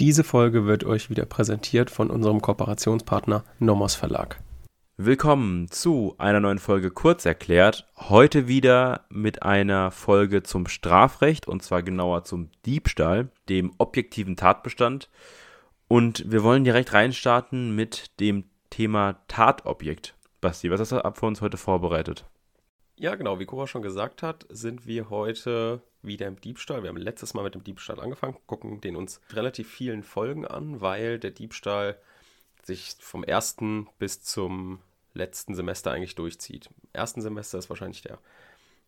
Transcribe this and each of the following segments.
Diese Folge wird euch wieder präsentiert von unserem Kooperationspartner Nomos Verlag. Willkommen zu einer neuen Folge Kurz erklärt. Heute wieder mit einer Folge zum Strafrecht und zwar genauer zum Diebstahl, dem objektiven Tatbestand. Und wir wollen direkt reinstarten mit dem Thema Tatobjekt. Basti, was hast du ab für uns heute vorbereitet? Ja, genau, wie Cora schon gesagt hat, sind wir heute wieder im Diebstahl. Wir haben letztes Mal mit dem Diebstahl angefangen, gucken den uns relativ vielen Folgen an, weil der Diebstahl sich vom ersten bis zum letzten Semester eigentlich durchzieht. Im ersten Semester ist wahrscheinlich der,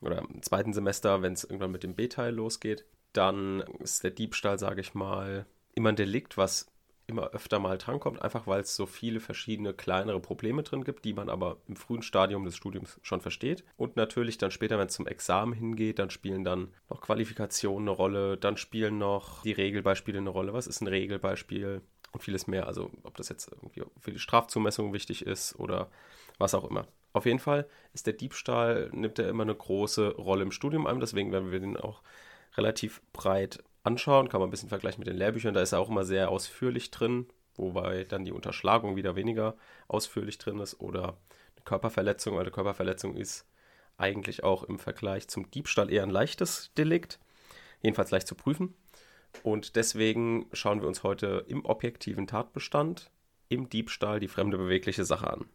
oder im zweiten Semester, wenn es irgendwann mit dem B-Teil losgeht, dann ist der Diebstahl, sage ich mal, immer ein Delikt, was immer öfter mal drankommt, einfach weil es so viele verschiedene kleinere Probleme drin gibt, die man aber im frühen Stadium des Studiums schon versteht. Und natürlich dann später, wenn es zum Examen hingeht, dann spielen dann noch Qualifikationen eine Rolle, dann spielen noch die Regelbeispiele eine Rolle. Was ist ein Regelbeispiel? Und vieles mehr. Also ob das jetzt irgendwie für die Strafzumessung wichtig ist oder was auch immer. Auf jeden Fall ist der Diebstahl, nimmt er immer eine große Rolle im Studium ein, deswegen werden wir den auch relativ breit anschauen, kann man ein bisschen vergleichen mit den Lehrbüchern, da ist er auch immer sehr ausführlich drin, wobei dann die Unterschlagung wieder weniger ausführlich drin ist oder eine Körperverletzung, weil eine Körperverletzung ist eigentlich auch im Vergleich zum Diebstahl eher ein leichtes Delikt, jedenfalls leicht zu prüfen. Und deswegen schauen wir uns heute im objektiven Tatbestand im Diebstahl die fremde bewegliche Sache an.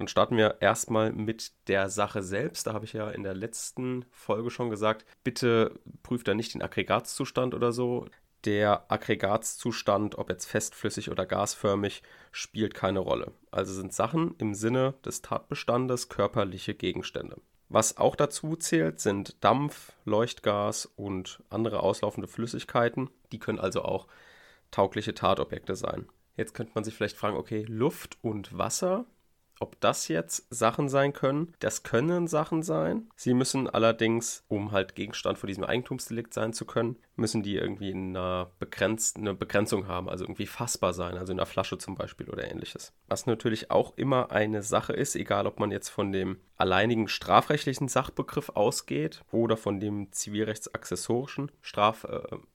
Dann starten wir erstmal mit der Sache selbst. Da habe ich ja in der letzten Folge schon gesagt, bitte prüft da nicht den Aggregatzustand oder so. Der Aggregatzustand, ob jetzt festflüssig oder gasförmig, spielt keine Rolle. Also sind Sachen im Sinne des Tatbestandes körperliche Gegenstände. Was auch dazu zählt, sind Dampf, Leuchtgas und andere auslaufende Flüssigkeiten. Die können also auch taugliche Tatobjekte sein. Jetzt könnte man sich vielleicht fragen, okay, Luft und Wasser ob das jetzt Sachen sein können, das können Sachen sein. Sie müssen allerdings, um halt Gegenstand von diesem Eigentumsdelikt sein zu können, müssen die irgendwie eine, begrenzt, eine Begrenzung haben, also irgendwie fassbar sein, also in einer Flasche zum Beispiel oder ähnliches. Was natürlich auch immer eine Sache ist, egal ob man jetzt von dem alleinigen strafrechtlichen Sachbegriff ausgeht oder von dem zivilrechtsaccessorischen Strafsachbegriff, äh,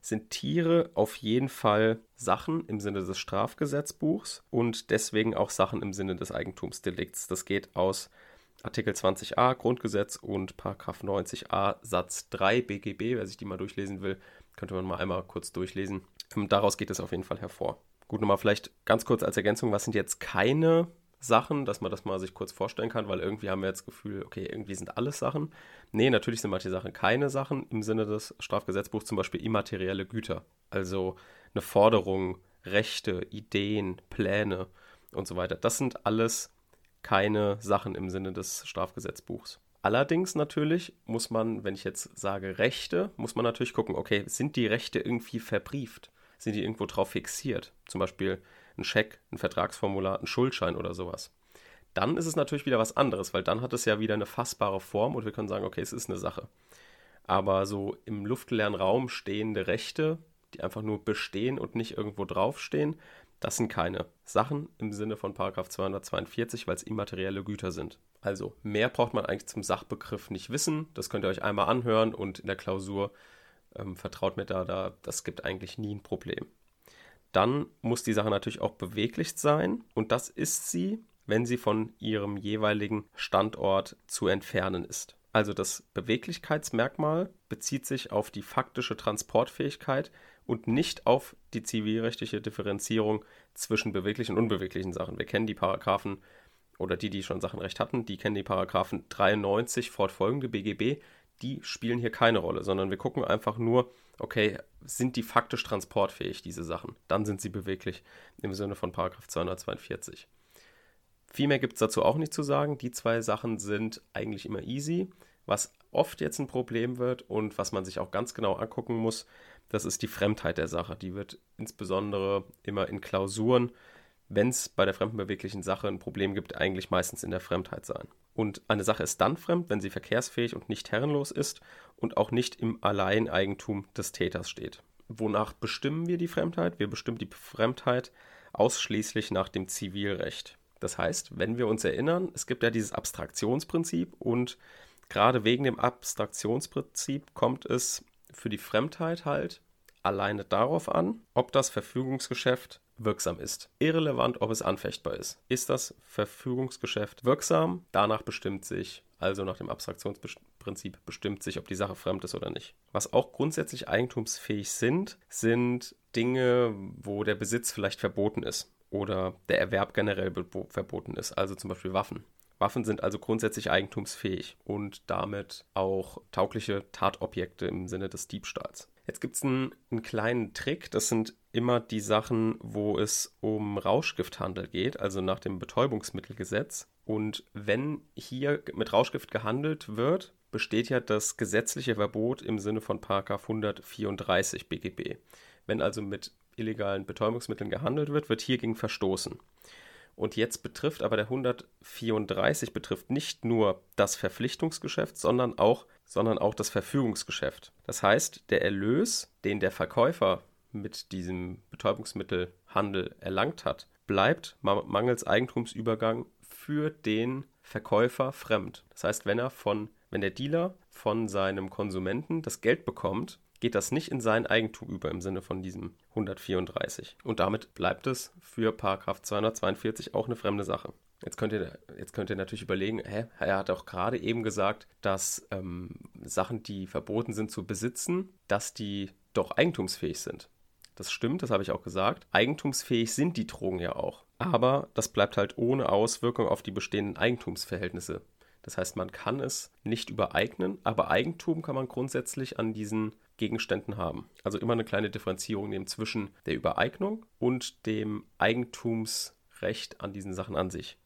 sind Tiere auf jeden Fall Sachen im Sinne des Strafgesetzbuchs und deswegen auch Sachen im Sinne des Eigentumsdelikts. Das geht aus Artikel 20a Grundgesetz und Paragraph 90a Satz 3 BGB. Wer sich die mal durchlesen will, könnte man mal einmal kurz durchlesen. Ähm, daraus geht es auf jeden Fall hervor. Gut, nochmal vielleicht ganz kurz als Ergänzung, was sind jetzt keine Sachen, dass man das mal sich kurz vorstellen kann, weil irgendwie haben wir jetzt das Gefühl, okay, irgendwie sind alles Sachen. Nee, natürlich sind manche Sachen keine Sachen im Sinne des Strafgesetzbuchs, zum Beispiel immaterielle Güter. Also eine Forderung, Rechte, Ideen, Pläne und so weiter. Das sind alles keine Sachen im Sinne des Strafgesetzbuchs. Allerdings natürlich muss man, wenn ich jetzt sage Rechte, muss man natürlich gucken, okay, sind die Rechte irgendwie verbrieft? Sind die irgendwo drauf fixiert? Zum Beispiel ein Scheck, ein Vertragsformular, ein Schuldschein oder sowas. Dann ist es natürlich wieder was anderes, weil dann hat es ja wieder eine fassbare Form und wir können sagen, okay, es ist eine Sache. Aber so im luftleeren Raum stehende Rechte, die einfach nur bestehen und nicht irgendwo draufstehen, das sind keine Sachen im Sinne von 242, weil es immaterielle Güter sind. Also mehr braucht man eigentlich zum Sachbegriff nicht wissen. Das könnt ihr euch einmal anhören und in der Klausur ähm, vertraut mir da, da, das gibt eigentlich nie ein Problem. Dann muss die Sache natürlich auch beweglich sein und das ist sie, wenn sie von ihrem jeweiligen Standort zu entfernen ist. Also das Beweglichkeitsmerkmal bezieht sich auf die faktische Transportfähigkeit und nicht auf die zivilrechtliche Differenzierung zwischen beweglichen und unbeweglichen Sachen. Wir kennen die Paragraphen oder die, die schon Sachenrecht hatten, die kennen die Paragraphen 93 fortfolgende BGB, die spielen hier keine Rolle, sondern wir gucken einfach nur, okay, sind die faktisch transportfähig, diese Sachen? Dann sind sie beweglich im Sinne von Paragraph 242. Viel mehr gibt es dazu auch nicht zu sagen. Die zwei Sachen sind eigentlich immer easy. Was oft jetzt ein Problem wird und was man sich auch ganz genau angucken muss, das ist die Fremdheit der Sache. Die wird insbesondere immer in Klausuren, wenn es bei der fremdenbeweglichen Sache ein Problem gibt, eigentlich meistens in der Fremdheit sein. Und eine Sache ist dann fremd, wenn sie verkehrsfähig und nicht herrenlos ist und auch nicht im Alleineigentum des Täters steht. Wonach bestimmen wir die Fremdheit? Wir bestimmen die Fremdheit ausschließlich nach dem Zivilrecht. Das heißt, wenn wir uns erinnern, es gibt ja dieses Abstraktionsprinzip und gerade wegen dem Abstraktionsprinzip kommt es für die Fremdheit halt alleine darauf an, ob das Verfügungsgeschäft wirksam ist. Irrelevant, ob es anfechtbar ist. Ist das Verfügungsgeschäft wirksam? Danach bestimmt sich, also nach dem Abstraktionsprinzip, bestimmt sich, ob die Sache fremd ist oder nicht. Was auch grundsätzlich eigentumsfähig sind, sind Dinge, wo der Besitz vielleicht verboten ist oder der Erwerb generell verboten ist, also zum Beispiel Waffen. Waffen sind also grundsätzlich eigentumsfähig und damit auch taugliche Tatobjekte im Sinne des Diebstahls. Jetzt gibt es einen, einen, kleinen Trick, das sind immer die Sachen, wo es um Rauschgifthandel geht, also nach dem Betäubungsmittelgesetz. Und wenn hier mit Rauschgift gehandelt wird, besteht ja das gesetzliche Verbot im Sinne von 134 BGB. Wenn also mit illegalen Betäubungsmitteln gehandelt wird, wird hiergegen verstoßen. Und jetzt betrifft aber der 134 betrifft nicht nur das Verpflichtungsgeschäft, sondern auch, sondern auch das Verfügungsgeschäft. Das heißt, der Erlös, den der Verkäufer mit diesem Betäubungsmittelhandel erlangt hat, bleibt mangels Eigentumsübergang für den Verkäufer fremd. Das heißt, wenn er von, wenn der Dealer von seinem Konsumenten das Geld bekommt, geht das nicht in sein Eigentum über im Sinne von diesem 134. Und damit bleibt es für Paragraph 242 auch eine fremde Sache. Jetzt könnt ihr, jetzt könnt ihr natürlich überlegen, hä, er hat auch gerade eben gesagt, dass ähm, Sachen, die verboten sind zu besitzen, dass die doch eigentumsfähig sind. Das stimmt, das habe ich auch gesagt. Eigentumsfähig sind die Drogen ja auch. Aber das bleibt halt ohne Auswirkung auf die bestehenden Eigentumsverhältnisse. Das heißt, man kann es nicht übereignen, aber Eigentum kann man grundsätzlich an diesen Gegenständen haben. Also immer eine kleine Differenzierung nehmen zwischen der Übereignung und dem Eigentumsrecht an diesen Sachen an sich.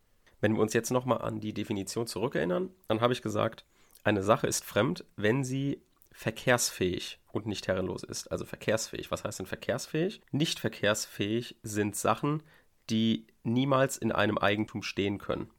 Wenn wir uns jetzt nochmal an die Definition zurückerinnern, dann habe ich gesagt, eine Sache ist fremd, wenn sie verkehrsfähig und nicht herrenlos ist. Also verkehrsfähig. Was heißt denn verkehrsfähig? Nicht verkehrsfähig sind Sachen, die niemals in einem Eigentum stehen können.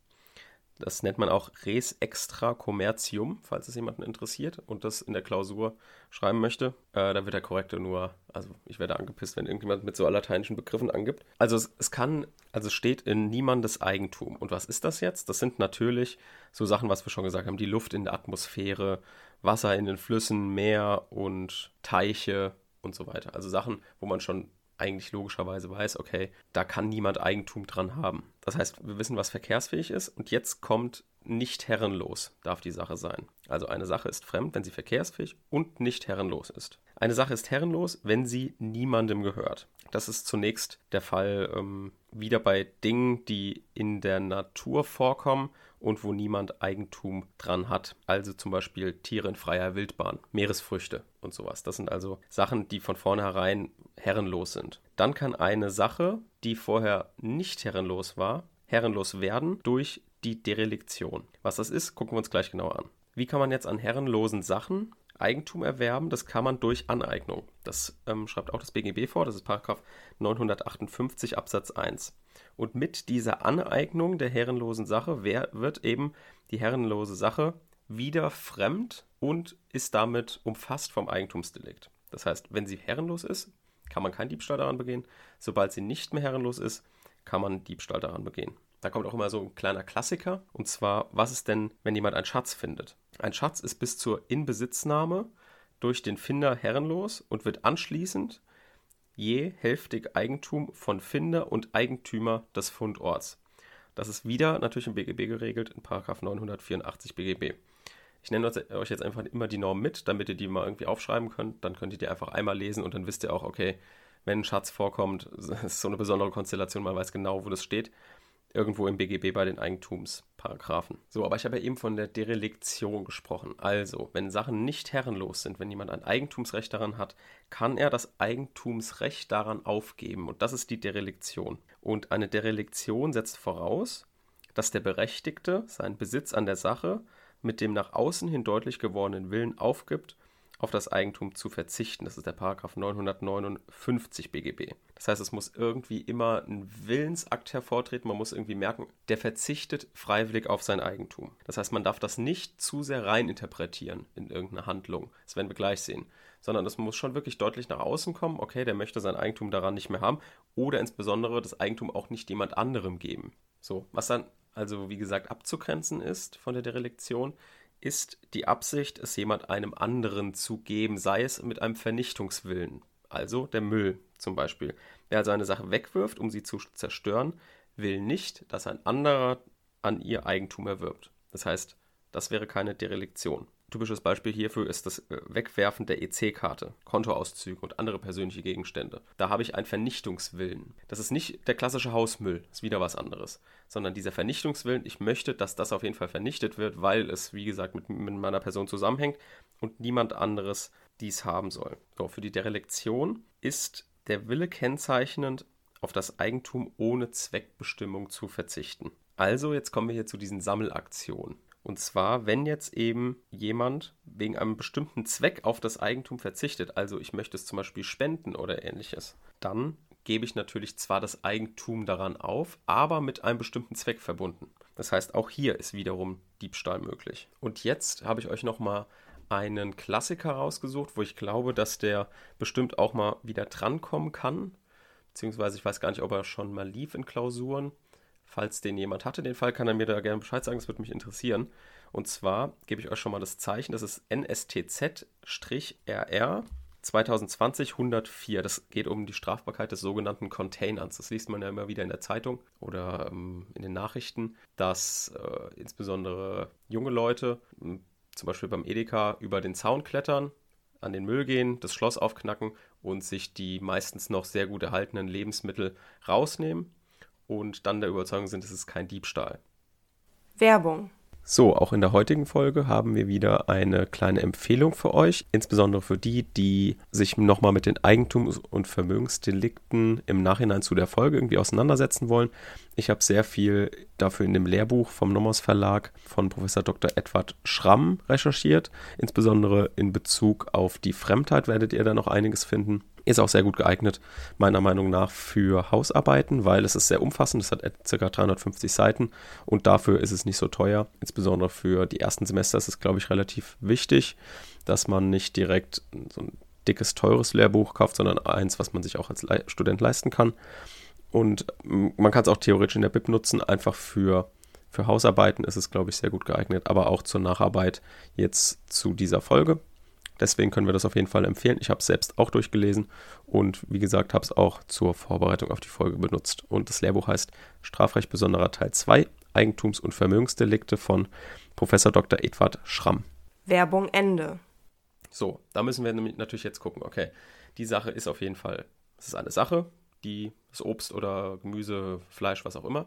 Das nennt man auch Res Extra Commercium, falls es jemanden interessiert und das in der Klausur schreiben möchte. Äh, da wird der Korrekte nur, also ich werde angepisst, wenn irgendjemand mit so lateinischen Begriffen angibt. Also es, es kann, also es steht in niemandes Eigentum. Und was ist das jetzt? Das sind natürlich so Sachen, was wir schon gesagt haben, die Luft in der Atmosphäre, Wasser in den Flüssen, Meer und Teiche und so weiter. Also Sachen, wo man schon eigentlich logischerweise weiß, okay, da kann niemand Eigentum dran haben. Das heißt, wir wissen, was verkehrsfähig ist und jetzt kommt nicht herrenlos, darf die Sache sein. Also eine Sache ist fremd, wenn sie verkehrsfähig und nicht herrenlos ist. Eine Sache ist herrenlos, wenn sie niemandem gehört. Das ist zunächst der Fall ähm, wieder bei Dingen, die in der Natur vorkommen und wo niemand Eigentum dran hat. Also zum Beispiel Tiere in freier Wildbahn, Meeresfrüchte und sowas. Das sind also Sachen, die von vornherein herrenlos sind. Dann kann eine Sache, die vorher nicht herrenlos war, herrenlos werden durch die Derelektion. Was das ist, gucken wir uns gleich genauer an. Wie kann man jetzt an herrenlosen Sachen Eigentum erwerben? Das kann man durch Aneignung. Das ähm, schreibt auch das BGB vor, das ist Paragraph 958 Absatz 1. Und mit dieser Aneignung der herrenlosen Sache wird eben die herrenlose Sache wieder fremd und ist damit umfasst vom Eigentumsdelikt. Das heißt, wenn sie herrenlos ist, kann man keinen Diebstahl daran begehen. Sobald sie nicht mehr herrenlos ist, kann man Diebstahl daran begehen. Da kommt auch immer so ein kleiner Klassiker. Und zwar, was ist denn, wenn jemand einen Schatz findet? Ein Schatz ist bis zur Inbesitznahme durch den Finder herrenlos und wird anschließend je hälftig Eigentum von Finder und Eigentümer des Fundorts. Das ist wieder natürlich im BGB geregelt, in 984 BGB. Ich nenne euch jetzt einfach immer die Norm mit, damit ihr die mal irgendwie aufschreiben könnt. Dann könnt ihr die einfach einmal lesen und dann wisst ihr auch, okay, wenn ein Schatz vorkommt, ist so eine besondere Konstellation, man weiß genau, wo das steht irgendwo im BGB bei den Eigentumsparagraphen. So, aber ich habe ja eben von der Derelektion gesprochen. Also, wenn Sachen nicht herrenlos sind, wenn jemand ein Eigentumsrecht daran hat, kann er das Eigentumsrecht daran aufgeben. Und das ist die Derelektion. Und eine Derelektion setzt voraus, dass der Berechtigte seinen Besitz an der Sache mit dem nach außen hin deutlich gewordenen Willen aufgibt auf das Eigentum zu verzichten. Das ist der Paragraph 959 BGB. Das heißt, es muss irgendwie immer ein Willensakt hervortreten. Man muss irgendwie merken, der verzichtet freiwillig auf sein Eigentum. Das heißt, man darf das nicht zu sehr reininterpretieren in irgendeine Handlung. Das werden wir gleich sehen. Sondern es muss schon wirklich deutlich nach außen kommen, okay, der möchte sein Eigentum daran nicht mehr haben oder insbesondere das Eigentum auch nicht jemand anderem geben. So, was dann also wie gesagt abzugrenzen ist von der Derelektion, ist die Absicht, es jemand einem anderen zu geben, sei es mit einem Vernichtungswillen. Also der Müll zum Beispiel. Wer also eine Sache wegwirft, um sie zu zerstören, will nicht, dass ein anderer an ihr Eigentum erwirbt. Das heißt, das wäre keine Derelektion. Typisches Beispiel hierfür ist das äh, Wegwerfen der EC-Karte, Kontoauszüge und andere persönliche Gegenstände. Da habe ich einen Vernichtungswillen. Das ist nicht der klassische Hausmüll, ist wieder was anderes, sondern dieser Vernichtungswillen, ich möchte, dass das auf jeden Fall vernichtet wird, weil es, wie gesagt, mit, mit meiner Person zusammenhängt und niemand anderes dies haben soll. So, für die Derelektion ist der Wille kennzeichnend, auf das Eigentum ohne Zweckbestimmung zu verzichten. Also, jetzt kommen wir hier zu diesen Sammelaktionen. Und zwar, wenn jetzt eben jemand wegen einem bestimmten Zweck auf das Eigentum verzichtet, also ich möchte es zum Beispiel spenden oder ähnliches, dann gebe ich natürlich zwar das Eigentum daran auf, aber mit einem bestimmten Zweck verbunden. Das heißt, auch hier ist wiederum Diebstahl möglich. Und jetzt habe ich euch nochmal einen Klassiker rausgesucht, wo ich glaube, dass der bestimmt auch mal wieder drankommen kann. Beziehungsweise ich weiß gar nicht, ob er schon mal lief in Klausuren. Falls den jemand hatte, den Fall, kann er mir da gerne Bescheid sagen, das würde mich interessieren. Und zwar gebe ich euch schon mal das Zeichen, das ist NSTZ-RR 2020 104. Das geht um die Strafbarkeit des sogenannten Containers. Das liest man ja immer wieder in der Zeitung oder ähm, in den Nachrichten, dass äh, insbesondere junge Leute, zum Beispiel beim Edeka, über den Zaun klettern, an den Müll gehen, das Schloss aufknacken und sich die meistens noch sehr gut erhaltenen Lebensmittel rausnehmen und dann der Überzeugung sind, es ist kein Diebstahl. Werbung. So, auch in der heutigen Folge haben wir wieder eine kleine Empfehlung für euch, insbesondere für die, die sich nochmal mit den Eigentums- und Vermögensdelikten im Nachhinein zu der Folge irgendwie auseinandersetzen wollen. Ich habe sehr viel dafür in dem Lehrbuch vom Nomos Verlag von Professor Dr. Edward Schramm recherchiert, insbesondere in Bezug auf die Fremdheit werdet ihr da noch einiges finden. Ist auch sehr gut geeignet, meiner Meinung nach, für Hausarbeiten, weil es ist sehr umfassend. Es hat ca. 350 Seiten und dafür ist es nicht so teuer. Insbesondere für die ersten Semester ist es, glaube ich, relativ wichtig, dass man nicht direkt so ein dickes, teures Lehrbuch kauft, sondern eins, was man sich auch als Student leisten kann. Und man kann es auch theoretisch in der Bib nutzen, einfach für, für Hausarbeiten ist es, glaube ich, sehr gut geeignet, aber auch zur Nacharbeit jetzt zu dieser Folge. Deswegen können wir das auf jeden Fall empfehlen. Ich habe es selbst auch durchgelesen und wie gesagt, habe es auch zur Vorbereitung auf die Folge benutzt. Und das Lehrbuch heißt Strafrecht besonderer Teil 2, Eigentums- und Vermögensdelikte von Professor Dr. Edward Schramm. Werbung Ende. So, da müssen wir natürlich jetzt gucken, okay, die Sache ist auf jeden Fall, es ist eine Sache, die das Obst oder Gemüse, Fleisch, was auch immer,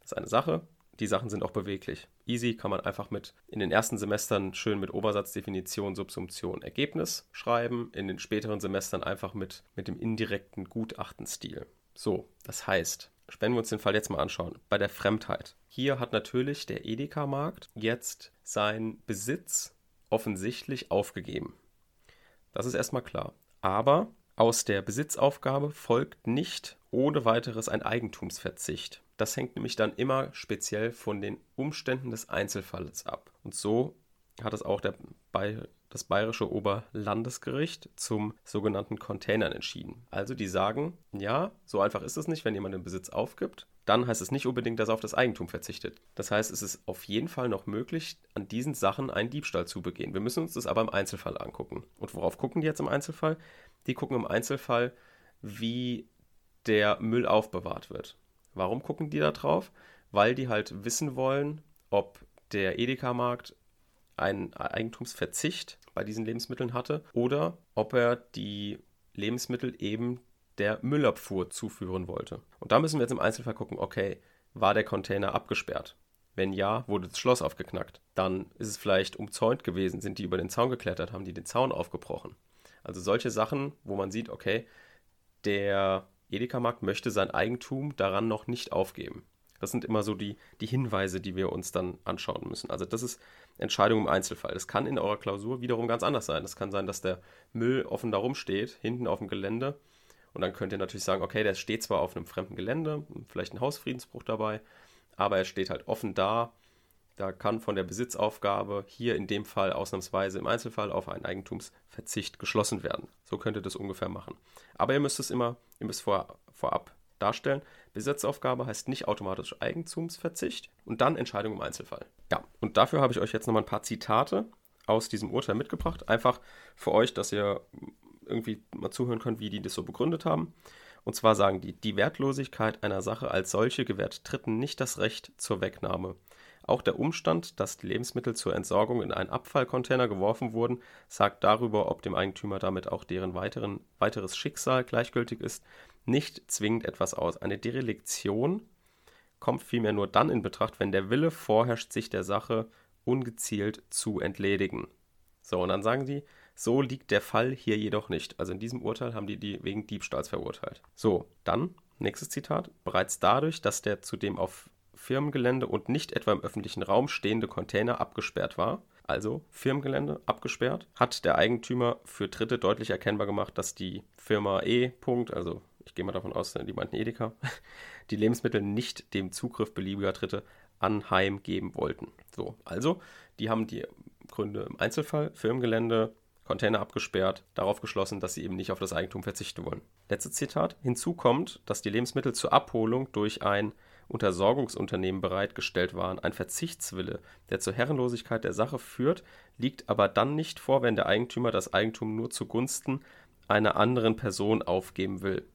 das ist eine Sache, die Sachen sind auch beweglich. Easy kann man einfach mit in den ersten Semestern schön mit Obersatzdefinition, Subsumption, Ergebnis schreiben. In den späteren Semestern einfach mit, mit dem indirekten Gutachtenstil. So, das heißt, wenn wir uns den Fall jetzt mal anschauen, bei der Fremdheit. Hier hat natürlich der Edeka-Markt jetzt seinen Besitz offensichtlich aufgegeben. Das ist erstmal klar. Aber aus der Besitzaufgabe folgt nicht ohne weiteres ein Eigentumsverzicht. Das hängt nämlich dann immer speziell von den Umständen des Einzelfalls ab. Und so hat es auch der, das Bayerische Oberlandesgericht zum sogenannten Containern entschieden. Also die sagen, ja, so einfach ist es nicht, wenn jemand den Besitz aufgibt. Dann heißt es nicht unbedingt, dass er auf das Eigentum verzichtet. Das heißt, es ist auf jeden Fall noch möglich, an diesen Sachen einen Diebstahl zu begehen. Wir müssen uns das aber im Einzelfall angucken. Und worauf gucken die jetzt im Einzelfall? Die gucken im Einzelfall, wie der Müll aufbewahrt wird. Warum gucken die da drauf? Weil die halt wissen wollen, ob der Edeka-Markt einen Eigentumsverzicht bei diesen Lebensmitteln hatte oder ob er die Lebensmittel eben der Müllabfuhr zuführen wollte. Und da müssen wir jetzt im Einzelfall gucken, okay, war der Container abgesperrt? Wenn ja, wurde das Schloss aufgeknackt. Dann ist es vielleicht umzäunt gewesen, sind die über den Zaun geklettert, haben die den Zaun aufgebrochen. Also solche Sachen, wo man sieht, okay, der Edeka-Markt möchte sein Eigentum daran noch nicht aufgeben. Das sind immer so die, die Hinweise, die wir uns dann anschauen müssen. Also das ist Entscheidung im Einzelfall. Das kann in eurer Klausur wiederum ganz anders sein. Es kann sein, dass der Müll offen da rumsteht, hinten auf dem Gelände. Und dann könnt ihr natürlich sagen, okay, der steht zwar auf einem fremden Gelände, vielleicht ein Hausfriedensbruch dabei, aber er steht halt offen da. Da kann von der Besitzaufgabe hier in dem Fall ausnahmsweise im Einzelfall auf einen Eigentumsverzicht geschlossen werden. So könnt ihr das ungefähr machen. Aber ihr müsst es immer, ihr müsst vor, vorab darstellen. Besitzaufgabe heißt nicht automatisch Eigentumsverzicht und dann Entscheidung im Einzelfall. Ja, und dafür habe ich euch jetzt nochmal ein paar Zitate aus diesem Urteil mitgebracht. Einfach für euch, dass ihr irgendwie mal zuhören können, wie die das so begründet haben. Und zwar sagen die, die Wertlosigkeit einer Sache als solche gewährt Dritten nicht das Recht zur Wegnahme. Auch der Umstand, dass die Lebensmittel zur Entsorgung in einen Abfallcontainer geworfen wurden, sagt darüber, ob dem Eigentümer damit auch deren weiteren, weiteres Schicksal gleichgültig ist, nicht zwingend etwas aus. Eine Derelektion kommt vielmehr nur dann in Betracht, wenn der Wille vorherrscht, sich der Sache ungezielt zu entledigen. So, und dann sagen sie, so liegt der Fall hier jedoch nicht. Also in diesem Urteil haben die die wegen Diebstahls verurteilt. So, dann, nächstes Zitat, bereits dadurch, dass der zudem auf Firmengelände und nicht etwa im öffentlichen Raum stehende Container abgesperrt war, also Firmengelände abgesperrt, hat der Eigentümer für Dritte deutlich erkennbar gemacht, dass die Firma E. Also ich gehe mal davon aus, die meinten Edeka, die Lebensmittel nicht dem Zugriff beliebiger Dritte anheimgeben wollten. So, also die haben die Gründe im Einzelfall, Firmengelände, Container abgesperrt, darauf geschlossen, dass sie eben nicht auf das Eigentum verzichten wollen. Letztes Zitat. Hinzu kommt, dass die Lebensmittel zur Abholung durch ein Untersorgungsunternehmen bereitgestellt waren. Ein Verzichtswille, der zur Herrenlosigkeit der Sache führt, liegt aber dann nicht vor, wenn der Eigentümer das Eigentum nur zugunsten einer anderen Person aufgeben will.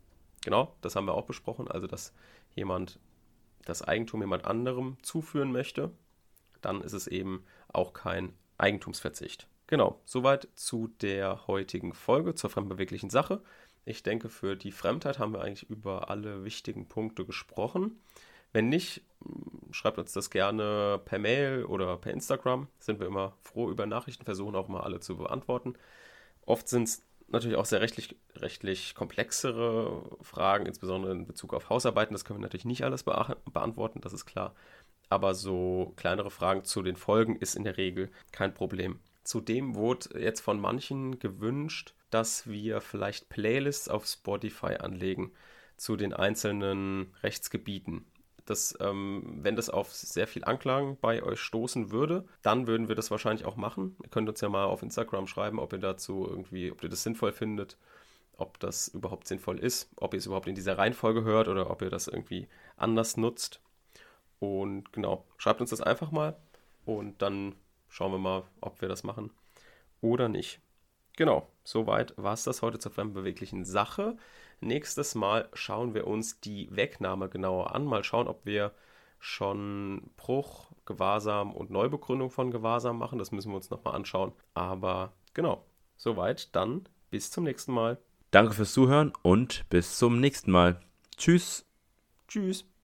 Genau, das haben wir auch besprochen, also dass jemand das Eigentum jemand anderem zuführen möchte, dann ist es eben auch kein Eigentumsverzicht. Genau, soweit zu der heutigen Folge zur fremdbeweglichen Sache. Ich denke, für die Fremdheit haben wir eigentlich über alle wichtigen Punkte gesprochen. Wenn nicht, schreibt uns das gerne per Mail oder per Instagram. Sind wir immer froh über Nachrichten, versuchen auch mal alle zu beantworten. Oft sind es natürlich auch sehr rechtlich, rechtlich komplexere Fragen, insbesondere in Bezug auf Hausarbeiten. Das können wir natürlich nicht alles beantworten, das ist klar. Aber so kleinere Fragen zu den Folgen ist in der Regel kein Problem. Zudem wurde jetzt von manchen gewünscht, dass wir vielleicht Playlists auf Spotify anlegen zu den einzelnen Rechtsgebieten dass ähm, wenn das auf sehr viel Anklang bei euch stoßen würde, dann würden wir das wahrscheinlich auch machen. Ihr könnt uns ja mal auf Instagram schreiben, ob ihr dazu irgendwie, ob ihr das sinnvoll findet, ob das überhaupt sinnvoll ist, ob ihr es überhaupt in dieser Reihenfolge hört oder ob ihr das irgendwie anders nutzt. Und genau, schreibt uns das einfach mal und dann schauen wir mal, ob wir das machen oder nicht. Genau, soweit war es das heute zur fremdbeweglichen Sache. Nächstes Mal schauen wir uns die Wegnahme genauer an. Mal schauen, ob wir schon Bruch, Gewahrsam und Neubegründung von Gewahrsam machen. Das müssen wir uns nochmal anschauen. Aber genau, soweit. Dann bis zum nächsten Mal. Danke fürs Zuhören und bis zum nächsten Mal. Tschüss. Tschüss.